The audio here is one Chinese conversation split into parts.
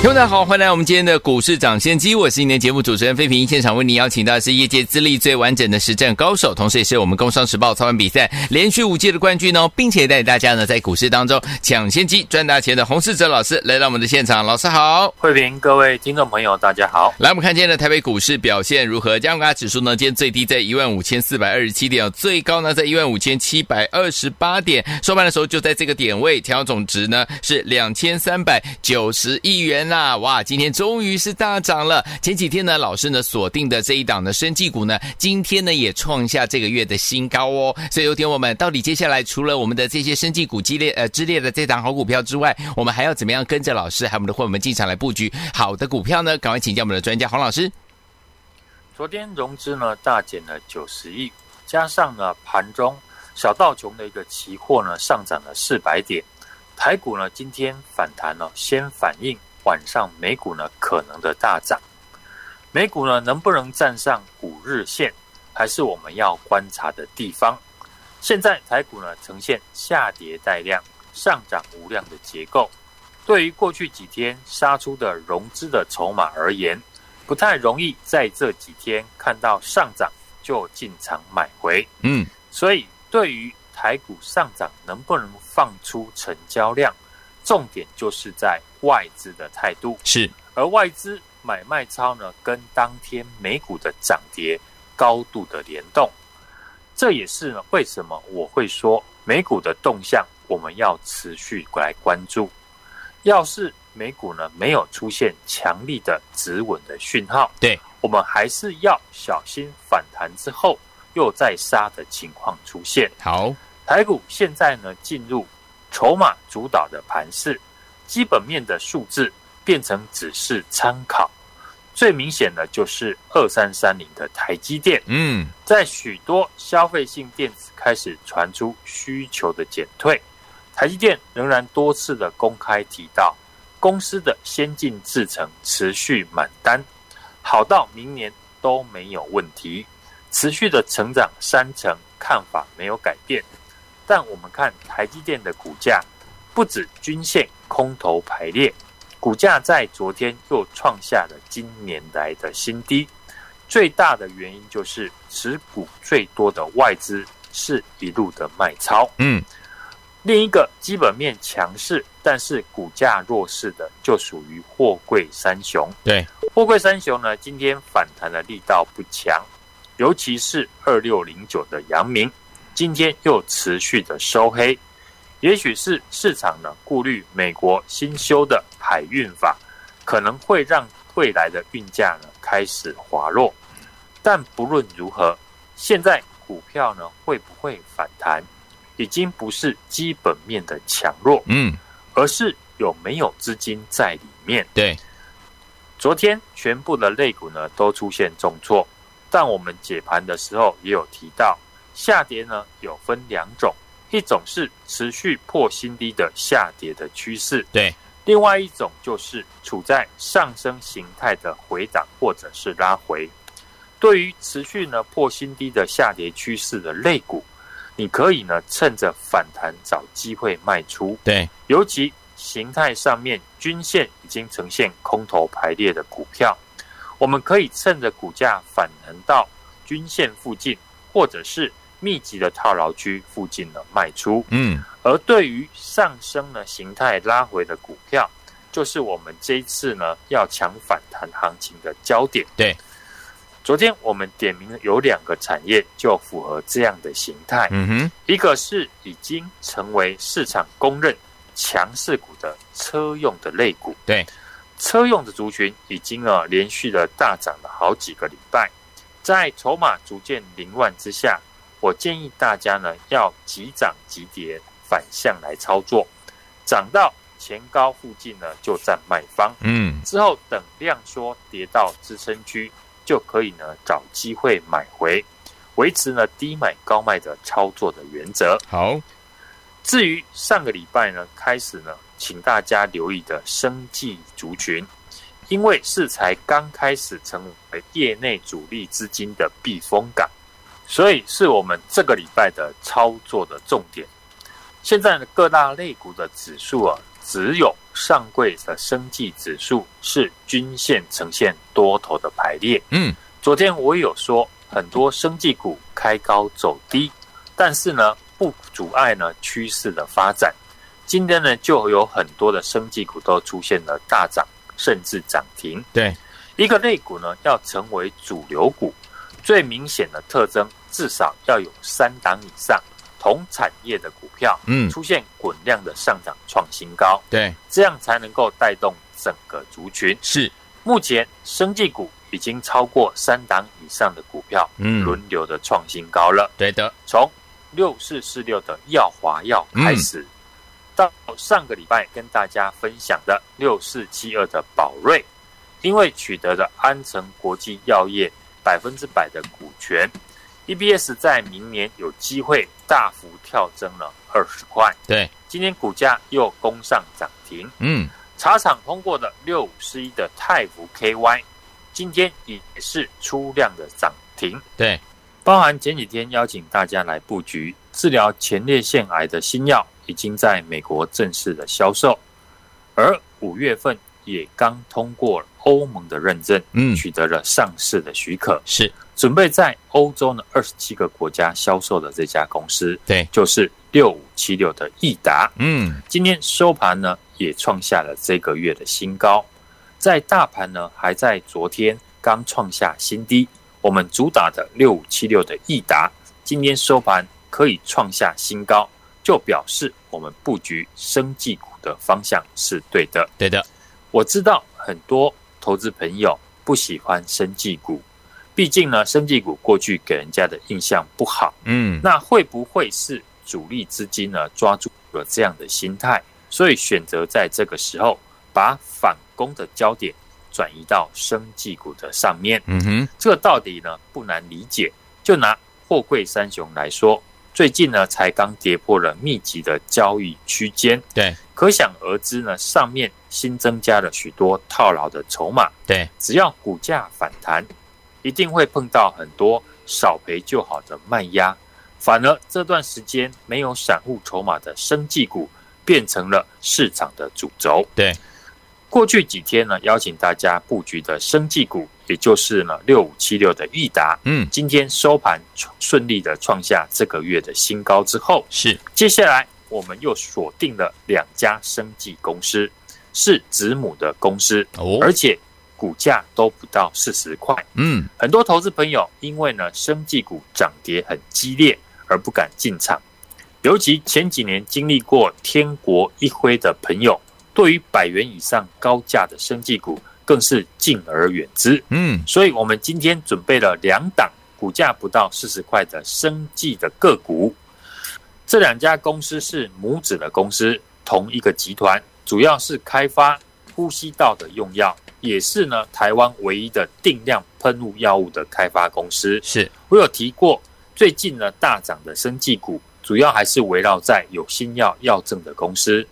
听众大家好，欢迎来我们今天的股市涨先机，我是今天节目主持人费平。现场为您邀请到的是业界资历最完整的实战高手，同时也是我们工商时报操盘比赛连续五届的冠军哦，并且带领大家呢在股市当中抢先机赚大钱的洪世哲老师来到我们的现场。老师好，费平，各位听众朋友大家好。来，我们看今天的台北股市表现如何？加权指数呢，今天最低在一万五千四百二十七点，最高呢在一万五千七百二十八点，收盘的时候就在这个点位，调总值呢是两千三百九十亿元啦。哇，今天终于是大涨了。前几天呢，老师呢锁定的这一档的生技股呢，今天呢也创下这个月的新高哦。所以，有天我们到底接下来除了我们的这些生技股激烈呃之列的这档好股票之外，我们还要怎么样跟着老师还有我们的伙伴们进场来布局好的股票呢？赶快请教我们的专家黄老师。昨天融资呢大减了九十亿，加上呢盘中小道琼的一个期货呢上涨了四百点，台股呢今天反弹呢，先反映。晚上美股呢可能的大涨，美股呢能不能站上五日线，还是我们要观察的地方。现在台股呢呈现下跌带量、上涨无量的结构，对于过去几天杀出的融资的筹码而言，不太容易在这几天看到上涨就进场买回。嗯，所以对于台股上涨能不能放出成交量？重点就是在外资的态度是，而外资买卖超呢，跟当天美股的涨跌高度的联动，这也是呢为什么我会说美股的动向我们要持续来关注。要是美股呢没有出现强力的止稳的讯号，对，我们还是要小心反弹之后又再杀的情况出现。好，台股现在呢进入。筹码主导的盘势，基本面的数字变成只是参考。最明显的就是二三三零的台积电。嗯，在许多消费性电子开始传出需求的减退，台积电仍然多次的公开提到，公司的先进制程持续满单，好到明年都没有问题，持续的成长三成，看法没有改变。但我们看台积电的股价，不止均线空头排列，股价在昨天又创下了今年来的新低。最大的原因就是持股最多的外资是一路的卖超。嗯，另一个基本面强势，但是股价弱势的，就属于货柜三雄。对，货柜三雄呢，今天反弹的力道不强，尤其是二六零九的阳明。今天又持续的收黑，也许是市场呢顾虑美国新修的海运法可能会让未来的运价呢开始滑落，但不论如何，现在股票呢会不会反弹，已经不是基本面的强弱，嗯，而是有没有资金在里面。对，昨天全部的类股呢都出现重挫，但我们解盘的时候也有提到。下跌呢有分两种，一种是持续破新低的下跌的趋势，对；另外一种就是处在上升形态的回档或者是拉回。对于持续呢破新低的下跌趋势的类股，你可以呢趁着反弹找机会卖出，对。尤其形态上面均线已经呈现空头排列的股票，我们可以趁着股价反弹到均线附近，或者是。密集的套牢区附近的卖出，嗯，而对于上升的形态拉回的股票，就是我们这一次呢要抢反弹行情的焦点。对，昨天我们点名有两个产业就符合这样的形态，嗯哼，一个是已经成为市场公认强势股的车用的类股，对，车用的族群已经啊连续的大涨了好几个礼拜，在筹码逐渐凌乱之下。我建议大家呢，要急涨急跌反向来操作，涨到前高附近呢就占卖方，嗯，之后等量缩跌到支撑区，就可以呢找机会买回。维持呢低买高卖的操作的原则。好，至于上个礼拜呢，开始呢，请大家留意的生技族群，因为是才刚开始成为业内主力资金的避风港，所以是我们这个礼拜的操作的重点。现在呢，各大类股的指数啊，只有上柜的生技指数是均线呈现多头的排列。嗯，昨天我有说。很多生技股开高走低，但是呢，不阻碍呢趋势的发展。今天呢，就有很多的生技股都出现了大涨，甚至涨停。对，一个类股呢，要成为主流股，最明显的特征，至少要有三档以上同产业的股票，嗯，出现滚量的上涨创新高。对，这样才能够带动整个族群。是，目前生技股。已经超过三档以上的股票，嗯，轮流的创新高了。对的，从六四四六的耀华药开始，嗯、到上个礼拜跟大家分享的六四七二的宝瑞，因为取得了安诚国际药业百分之百的股权，EPS 在明年有机会大幅跳增了二十块。对，今天股价又攻上涨停。嗯，茶厂通过的六五四一的泰福 KY。今天也是出量的涨停，对，包含前几天邀请大家来布局治疗前列腺癌的新药，已经在美国正式的销售，而五月份也刚通过欧盟的认证，嗯，取得了上市的许可，是准备在欧洲呢二十七个国家销售的这家公司，对，就是六五七六的益达，嗯，今天收盘呢也创下了这个月的新高。在大盘呢还在昨天刚创下新低，我们主打的六五七六的益达，今天收盘可以创下新高，就表示我们布局生技股的方向是对的。对的，我知道很多投资朋友不喜欢生技股，毕竟呢，生技股过去给人家的印象不好。嗯，那会不会是主力资金呢抓住了这样的心态，所以选择在这个时候把反攻的焦点转移到生技股的上面，嗯哼，这个道理呢不难理解。就拿货柜三雄来说，最近呢才刚跌破了密集的交易区间，对，可想而知呢，上面新增加了许多套牢的筹码，对，只要股价反弹，一定会碰到很多少赔就好的卖压，反而这段时间没有散户筹码的生技股变成了市场的主轴，对。过去几天呢，邀请大家布局的生技股，也就是呢六五七六的益达，嗯，今天收盘顺利的创下这个月的新高之后，是。接下来我们又锁定了两家生技公司，是子母的公司，哦，而且股价都不到四十块，嗯，很多投资朋友因为呢生技股涨跌很激烈而不敢进场，尤其前几年经历过天国一挥的朋友。对于百元以上高价的生技股，更是敬而远之。嗯，所以我们今天准备了两档股价不到四十块的生技的个股。这两家公司是母子的公司，同一个集团，主要是开发呼吸道的用药，也是呢台湾唯一的定量喷雾药物的开发公司。是。我有提过，最近呢大涨的生技股，主要还是围绕在有新药药证的公司。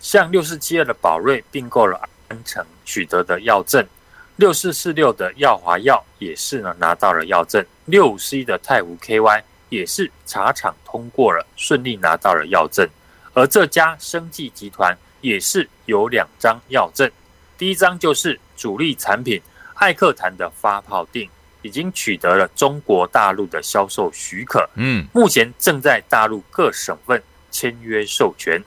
像六四七二的宝瑞并购了安诚取得的药证，六四四六的耀华药也是呢拿到了药证，六五四一的泰湖 KY 也是茶厂通过了，顺利拿到了药证，而这家生技集团也是有两张药证，第一张就是主力产品艾克坦的发泡定，已经取得了中国大陆的销售许可，嗯，目前正在大陆各省份签约授权。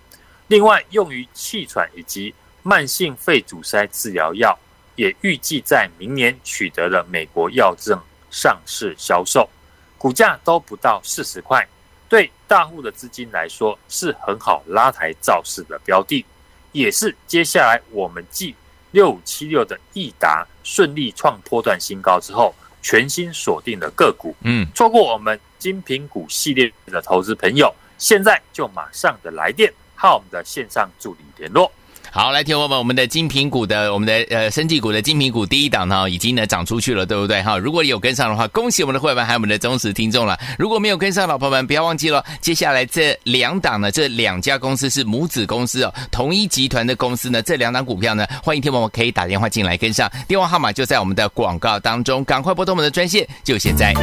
另外，用于气喘以及慢性肺阻塞治疗药，也预计在明年取得了美国药证上市销售，股价都不到四十块，对大户的资金来说是很好拉抬造势的标的，也是接下来我们继六五七六的益达顺利创波段新高之后，全新锁定的个股。嗯，错过我们精品股系列的投资朋友，现在就马上的来电。和我们的线上助理联络。好，来，听我们我们的精品股的，我们的呃，生技股的精品股第一档呢，已经呢涨出去了，对不对？哈，如果有跟上的话，恭喜我们的会员还有我们的忠实听众了。如果没有跟上，老朋友们不要忘记了，接下来这两档呢，这两家公司是母子公司哦，同一集团的公司呢，这两档股票呢，欢迎听我们可以打电话进来跟上，电话号码就在我们的广告当中，赶快拨通我们的专线，就现在。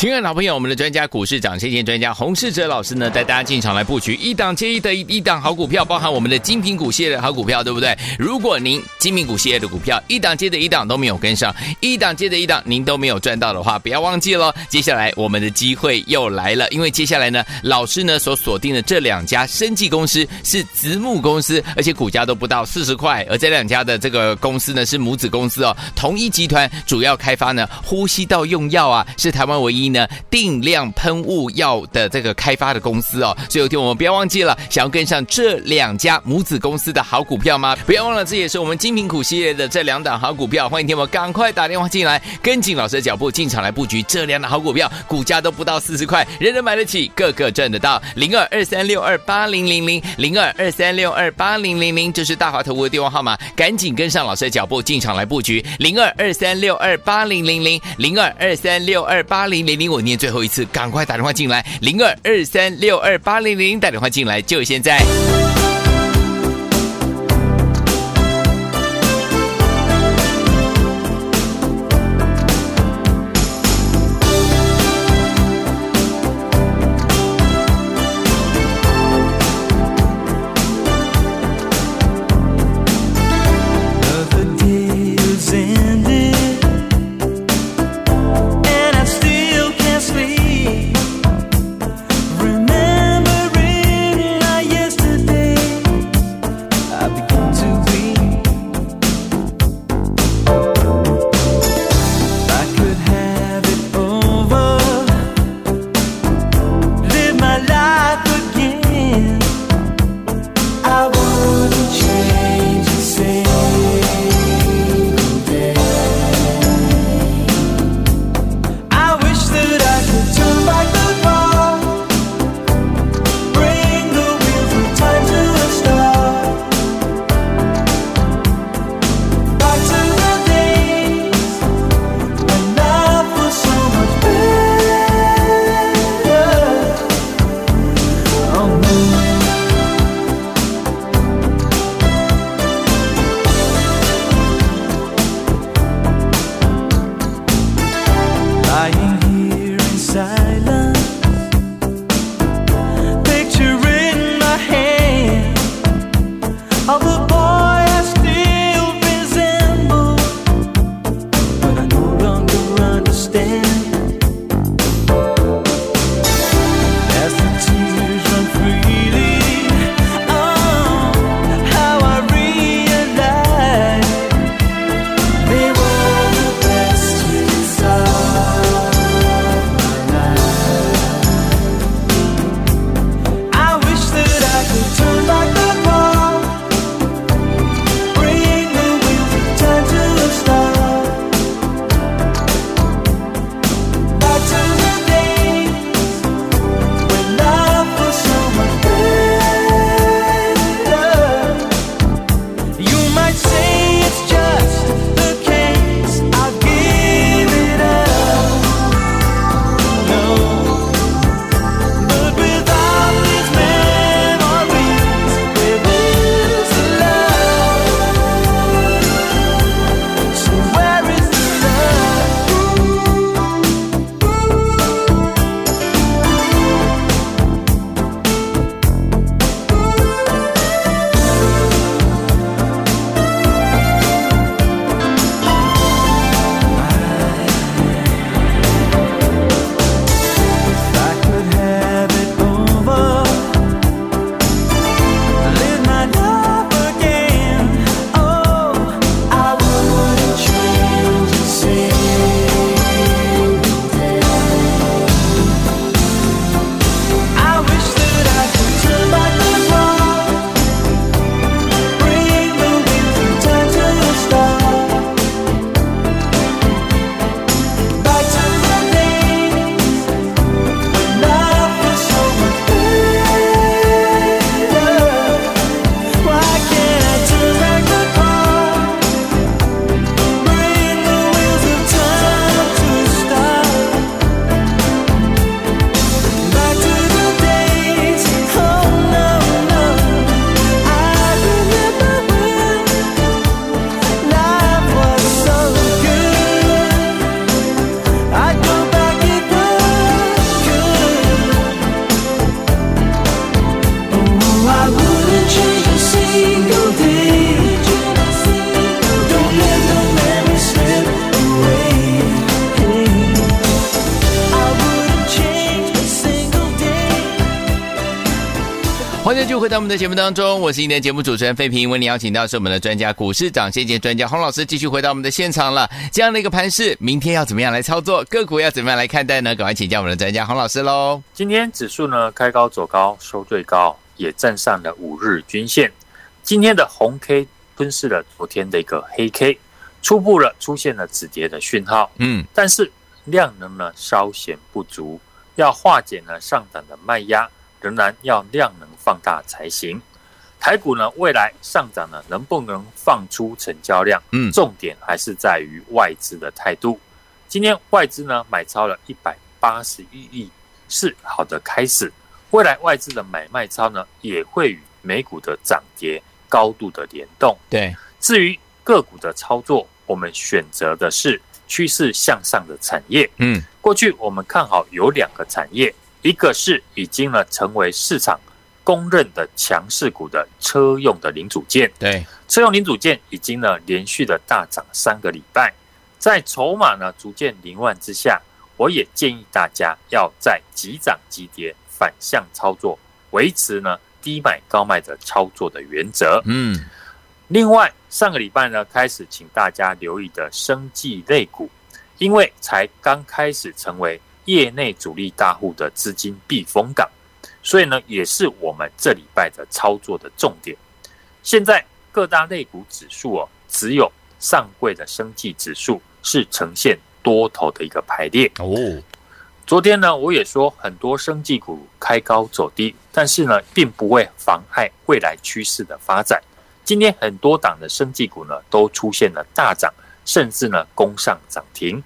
亲爱的老朋友，我们的专家股市涨先见专家洪世哲老师呢，带大家进场来布局一档接一的一档好股票，包含我们的精品股系列的好股票，对不对？如果您精品股系列的股票一档接着一档都没有跟上，一档接着一档您都没有赚到的话，不要忘记了，接下来我们的机会又来了，因为接下来呢，老师呢所锁定的这两家生技公司是子母公司，而且股价都不到四十块，而这两家的这个公司呢是母子公司哦，同一集团主要开发呢呼吸道用药啊，是台湾唯一。呢，定量喷雾药的这个开发的公司哦，所以有天我们不要忘记了，想要跟上这两家母子公司的好股票吗？不要忘了，这也是我们精品股系列的这两档好股票。欢迎听我赶快打电话进来，跟紧老师的脚步进场来布局这两档好股票，股价都不到四十块，人人买得起，个个赚得到。零二二三六二八零零零零二二三六二八零零零，这是大华投顾的电话号码，赶紧跟上老师的脚步进场来布局零二二三六二八零零零零二二三六二八零零零。我念最后一次，赶快打电话进来，零二二三六二八零零，打电话进来就现在。回到我们的节目当中，我是今天的节目主持人费平。为您邀请到是我们的专家股市涨先机专家洪老师，继续回到我们的现场了。这样的一个盘势，明天要怎么样来操作？个股要怎么样来看待呢？赶快请教我们的专家洪老师喽。今天指数呢开高走高，收最高，也站上了五日均线。今天的红 K 吞噬了昨天的一个黑 K，初步了出现了止跌的讯号。嗯，但是量能呢稍显不足。要化解呢上涨的卖压，仍然要量能放大才行。台股呢未来上涨呢能不能放出成交量？嗯，重点还是在于外资的态度。今天外资呢买超了一百八十一亿，是好的开始。未来外资的买卖超呢也会与美股的涨跌高度的联动。对，至于个股的操作，我们选择的是。趋势向上的产业，嗯，过去我们看好有两个产业，一个是已经呢成为市场公认的强势股的车用的零组件，对，车用零组件已经呢连续的大涨三个礼拜，在筹码呢逐渐凌乱之下，我也建议大家要在急涨急跌反向操作，维持呢低买高卖的操作的原则，嗯。另外，上个礼拜呢，开始请大家留意的生技类股，因为才刚开始成为业内主力大户的资金避风港，所以呢，也是我们这礼拜的操作的重点。现在各大类股指数哦，只有上柜的生技指数是呈现多头的一个排列哦。昨天呢，我也说很多生技股开高走低，但是呢，并不会妨碍未来趋势的发展。今天很多档的生技股呢，都出现了大涨，甚至呢攻上涨停。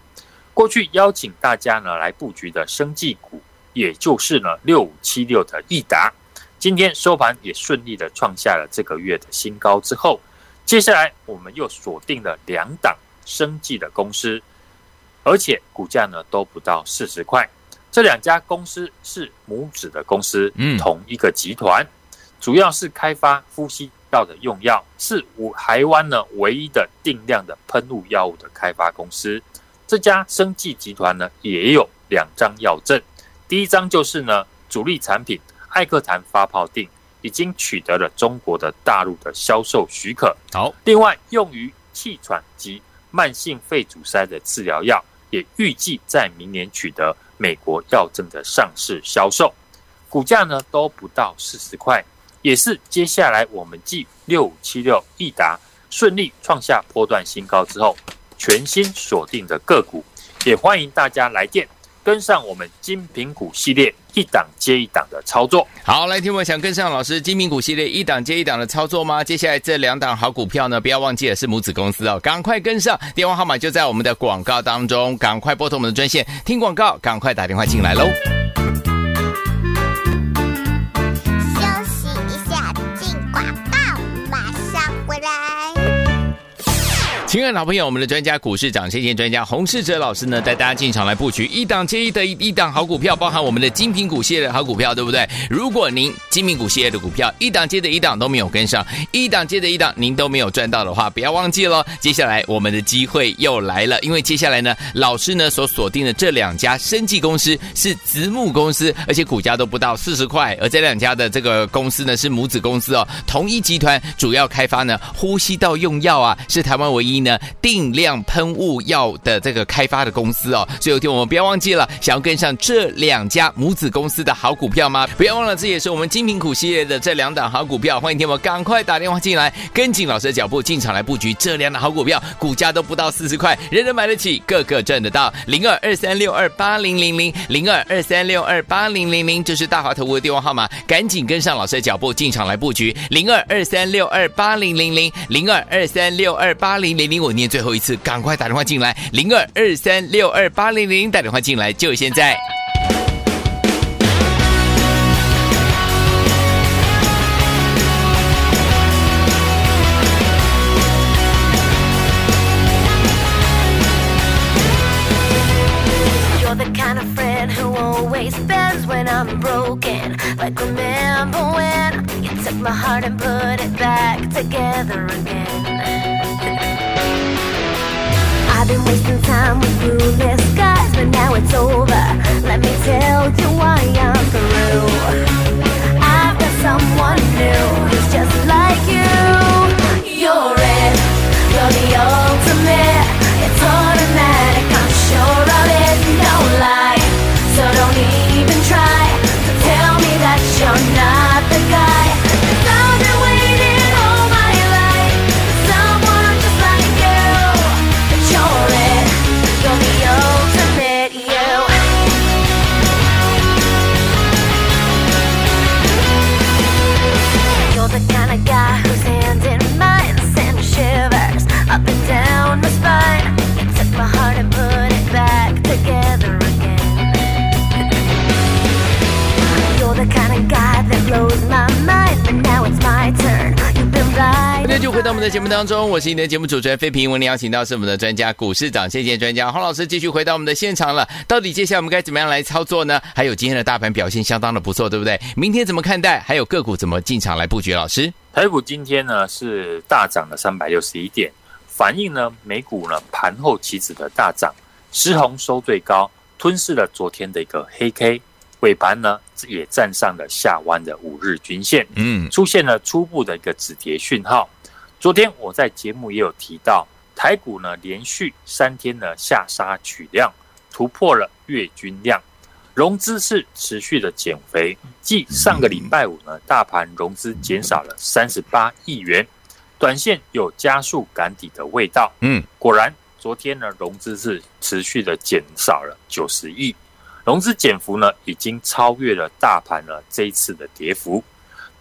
过去邀请大家呢来布局的生技股，也就是呢六五七六的益达，今天收盘也顺利的创下了这个月的新高。之后，接下来我们又锁定了两档生技的公司，而且股价呢都不到四十块。这两家公司是母子的公司，嗯，同一个集团，主要是开发呼吸道的用药是我台湾呢唯一的定量的喷雾药物的开发公司。这家生技集团呢也有两张药证，第一张就是呢主力产品艾克坦发泡定已经取得了中国的大陆的销售许可。好，另外用于气喘及慢性肺阻塞的治疗药也预计在明年取得美国药证的上市销售。股价呢都不到四十块。也是接下来我们继六五七六益达顺利创下波段新高之后，全新锁定的个股，也欢迎大家来电跟上我们精品股系列一档接一档的操作。好，来听我想跟上老师精品股系列一档接一档的操作吗？接下来这两档好股票呢，不要忘记了是母子公司哦，赶快跟上，电话号码就在我们的广告当中，赶快拨通我们的专线听广告，赶快打电话进来喽。亲爱的老朋友，我们的专家股市长先机专家洪世哲老师呢，带大家进场来布局一档接一的一档好股票，包含我们的精品股系列的好股票，对不对？如果您精品股系列的股票一档接着一档都没有跟上，一档接着一档您都没有赚到的话，不要忘记了，接下来我们的机会又来了，因为接下来呢，老师呢所锁定的这两家生技公司是子母公司，而且股价都不到四十块，而这两家的这个公司呢是母子公司哦，同一集团主要开发呢呼吸道用药啊，是台湾唯一。呢，定量喷雾药的这个开发的公司哦，所以有天我们不要忘记了，想要跟上这两家母子公司的好股票吗？不要忘了，这也是我们精品股系列的这两档好股票。欢迎听我赶快打电话进来，跟紧老师的脚步进场来布局这两档好股票，股价都不到四十块，人人买得起，个个赚得到。零二二三六二八零零零零二二三六二八零零零，这是大华投顾的电话号码，赶紧跟上老师的脚步进场来布局零二二三六二八零零零零二二三六二八零零零。我念最后一次，赶快打电话进来，零二二三六二八零零，打电话进来就现在。Broken, like remember when you took my heart and put it back together again. I've been wasting time with guys, but now it's over. Let me tell you why I'm through. I've got someone new who's just like you. You're it, you're the ultimate. It's automatic, I'm sure. 目当中，我是你的节目主持人费平。为您邀请到是我们的专家股市长，谢谢专家洪老师，继续回到我们的现场了。到底接下来我们该怎么样来操作呢？还有今天的大盘表现相当的不错，对不对？明天怎么看待？还有个股怎么进场来布局？老师，台股今天呢是大涨了三百六十一点，反映呢美股呢盘后期指的大涨，石红收最高，吞噬了昨天的一个黑 K。尾盘呢，也站上了下弯的五日均线，嗯，出现了初步的一个止跌讯号。昨天我在节目也有提到，台股呢连续三天呢下杀取量，突破了月均量，融资是持续的减肥。继上个礼拜五呢，大盘融资减少了三十八亿元，短线有加速赶底的味道。嗯，果然昨天呢，融资是持续的减少了九十亿。融资减幅呢，已经超越了大盘呢这一次的跌幅，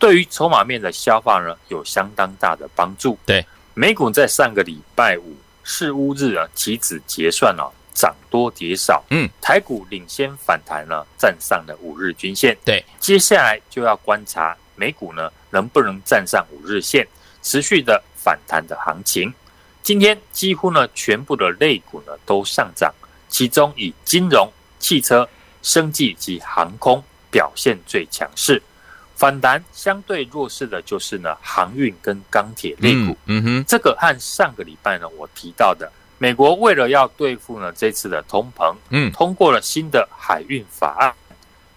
对于筹码面的消化呢，有相当大的帮助。对，美股在上个礼拜五四乌日啊，期指结算了涨多跌少，嗯，台股领先反弹呢，站上了五日均线。对，接下来就要观察美股呢能不能站上五日线，持续的反弹的行情。今天几乎呢全部的类股呢都上涨，其中以金融、汽车、生技及航空表现最强势，反弹相对弱势的就是呢航运跟钢铁类股。嗯哼，这个和上个礼拜呢我提到的，美国为了要对付呢这次的通膨，嗯，通过了新的海运法案，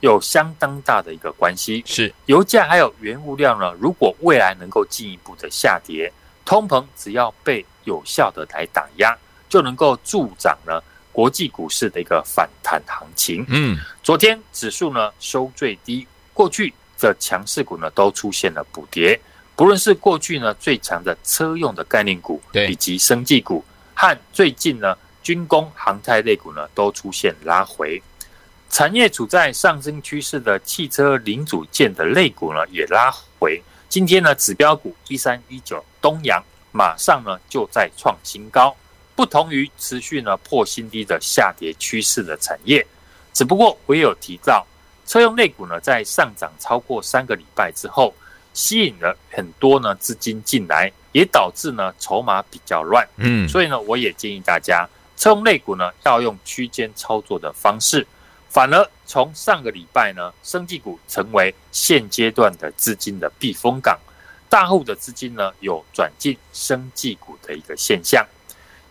有相当大的一个关系。是油价还有原物料呢，如果未来能够进一步的下跌，通膨只要被有效的来打压，就能够助长呢。国际股市的一个反弹行情，嗯，昨天指数呢收最低，过去的强势股呢都出现了补跌，不论是过去呢最强的车用的概念股，对，以及生技股，和最近呢军工、航太类股呢都出现拉回，产业处在上升趋势的汽车零组件的类股呢也拉回，今天呢指标股一三一九东阳马上呢就在创新高。不同于持续呢破新低的下跌趋势的产业，只不过我也有提到，车用类股呢在上涨超过三个礼拜之后，吸引了很多呢资金进来，也导致呢筹码比较乱。嗯，所以呢我也建议大家，车用类股呢要用区间操作的方式，反而从上个礼拜呢，生技股成为现阶段的资金的避风港，大户的资金呢有转进生技股的一个现象。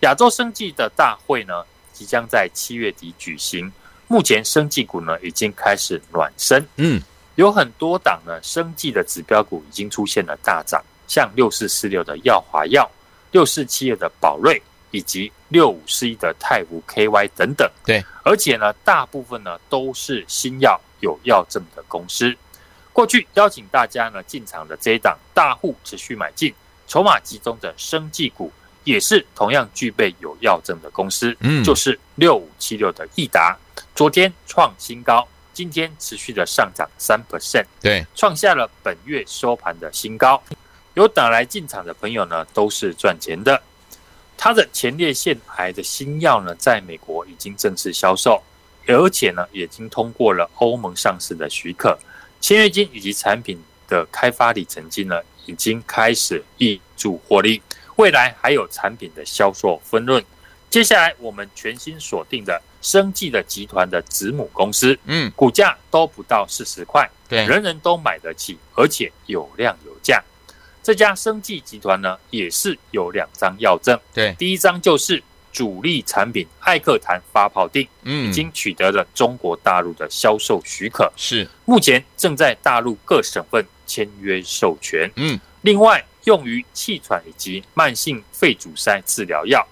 亚洲生技的大会呢，即将在七月底举行。目前生技股呢已经开始暖身，嗯，有很多档呢生技的指标股已经出现了大涨，像六四四六的耀华药、六四七二的宝瑞以及六五四一的泰湖 KY 等等。对，而且呢，大部分呢都是新药有药证的公司。过去邀请大家呢进场的这一档大户持续买进，筹码集中的生技股。也是同样具备有药证的公司，嗯，就是六五七六的益达，昨天创新高，今天持续的上涨三 percent，对，创下了本月收盘的新高。有打来进场的朋友呢，都是赚钱的。它的前列腺癌的新药呢，在美国已经正式销售，而且呢，已经通过了欧盟上市的许可，签约金以及产品的开发里程金呢，已经开始挹注获利。未来还有产品的销售分润。接下来我们全新锁定的生技的集团的子母公司，嗯，股价都不到四十块，对，人人都买得起，而且有量有价。这家生技集团呢，也是有两张药证，对，第一张就是主力产品艾克坦发泡定，嗯，已经取得了中国大陆的销售许可，是。目前正在大陆各省份签约授权，嗯，另外。用于气喘以及慢性肺阻塞治疗药，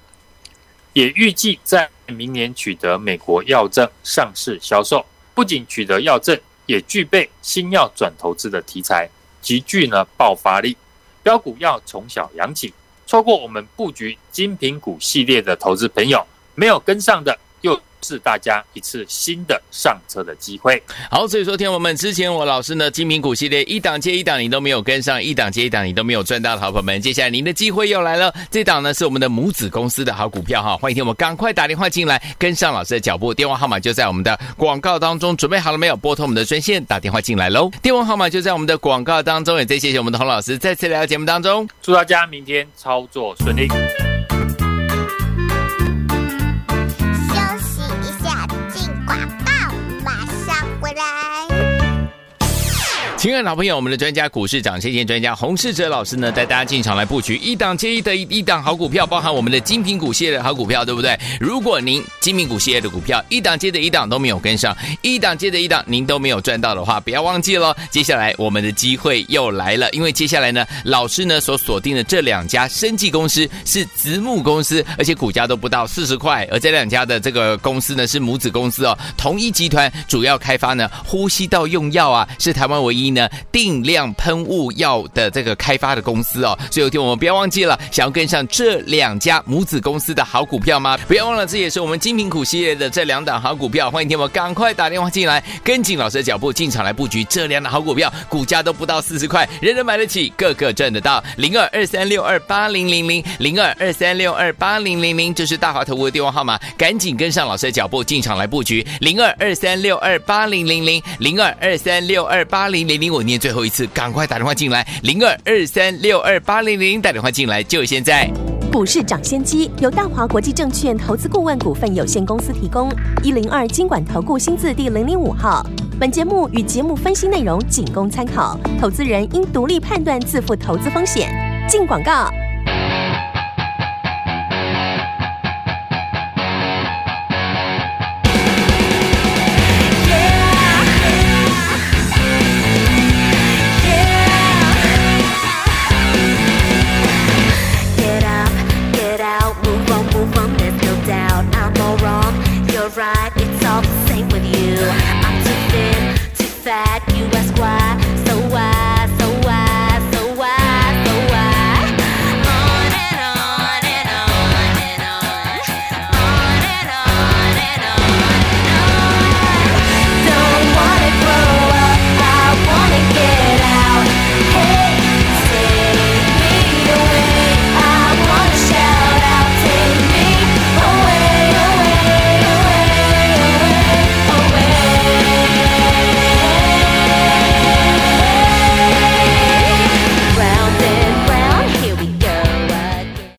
也预计在明年取得美国药证上市销售。不仅取得药证，也具备新药转投资的题材，极具呢爆发力。标股要从小养起，错过我们布局精品股系列的投资朋友，没有跟上的，又是大家一次新的上车的机会。好，所以说，天我们之前我老师呢，精品股系列一档接一档，你都没有跟上，一档接一档，你都没有赚到的好朋友们，接下来您的机会又来了。这档呢是我们的母子公司的好股票哈，欢迎听我们赶快打电话进来，跟上老师的脚步，电话号码就在我们的广告当中，准备好了没有？拨通我们的专线打电话进来喽，电话号码就在我们的广告当中。也再谢谢我们的洪老师再次来到节目当中，祝大家明天操作顺利。亲爱的老朋友，我们的专家股市长，谢谢专家洪世哲老师呢，带大家进场来布局一档接一的一档好股票，包含我们的精品股系列的好股票，对不对？如果您精品股系列的股票一档接着一档都没有跟上，一档接着一档您都没有赚到的话，不要忘记了，接下来我们的机会又来了，因为接下来呢，老师呢所锁定的这两家生技公司是子母公司，而且股价都不到四十块，而这两家的这个公司呢是母子公司哦，同一集团主要开发呢呼吸道用药啊，是台湾唯一。呢，定量喷雾药的这个开发的公司哦，所以有天我们不要忘记了，想要跟上这两家母子公司的好股票吗？不要忘了，这也是我们精品股系列的这两档好股票。欢迎听我赶快打电话进来，跟紧老师的脚步进场来布局这两档好股票，股价都不到四十块，人人买得起，个个赚得到。零二二三六二八零零零零二二三六二八零零零，这是大华投顾的电话号码，赶紧跟上老师的脚步进场来布局零二二三六二八零零零零二二三六二八零零零。我念最后一次，赶快打电话进来，零二二三六二八零零，打电话进来就现在。股市涨先机由大华国际证券投资顾问股份有限公司提供，一零二经管投顾新字第零零五号。本节目与节目分析内容仅供参考，投资人应独立判断，自负投资风险。进广告。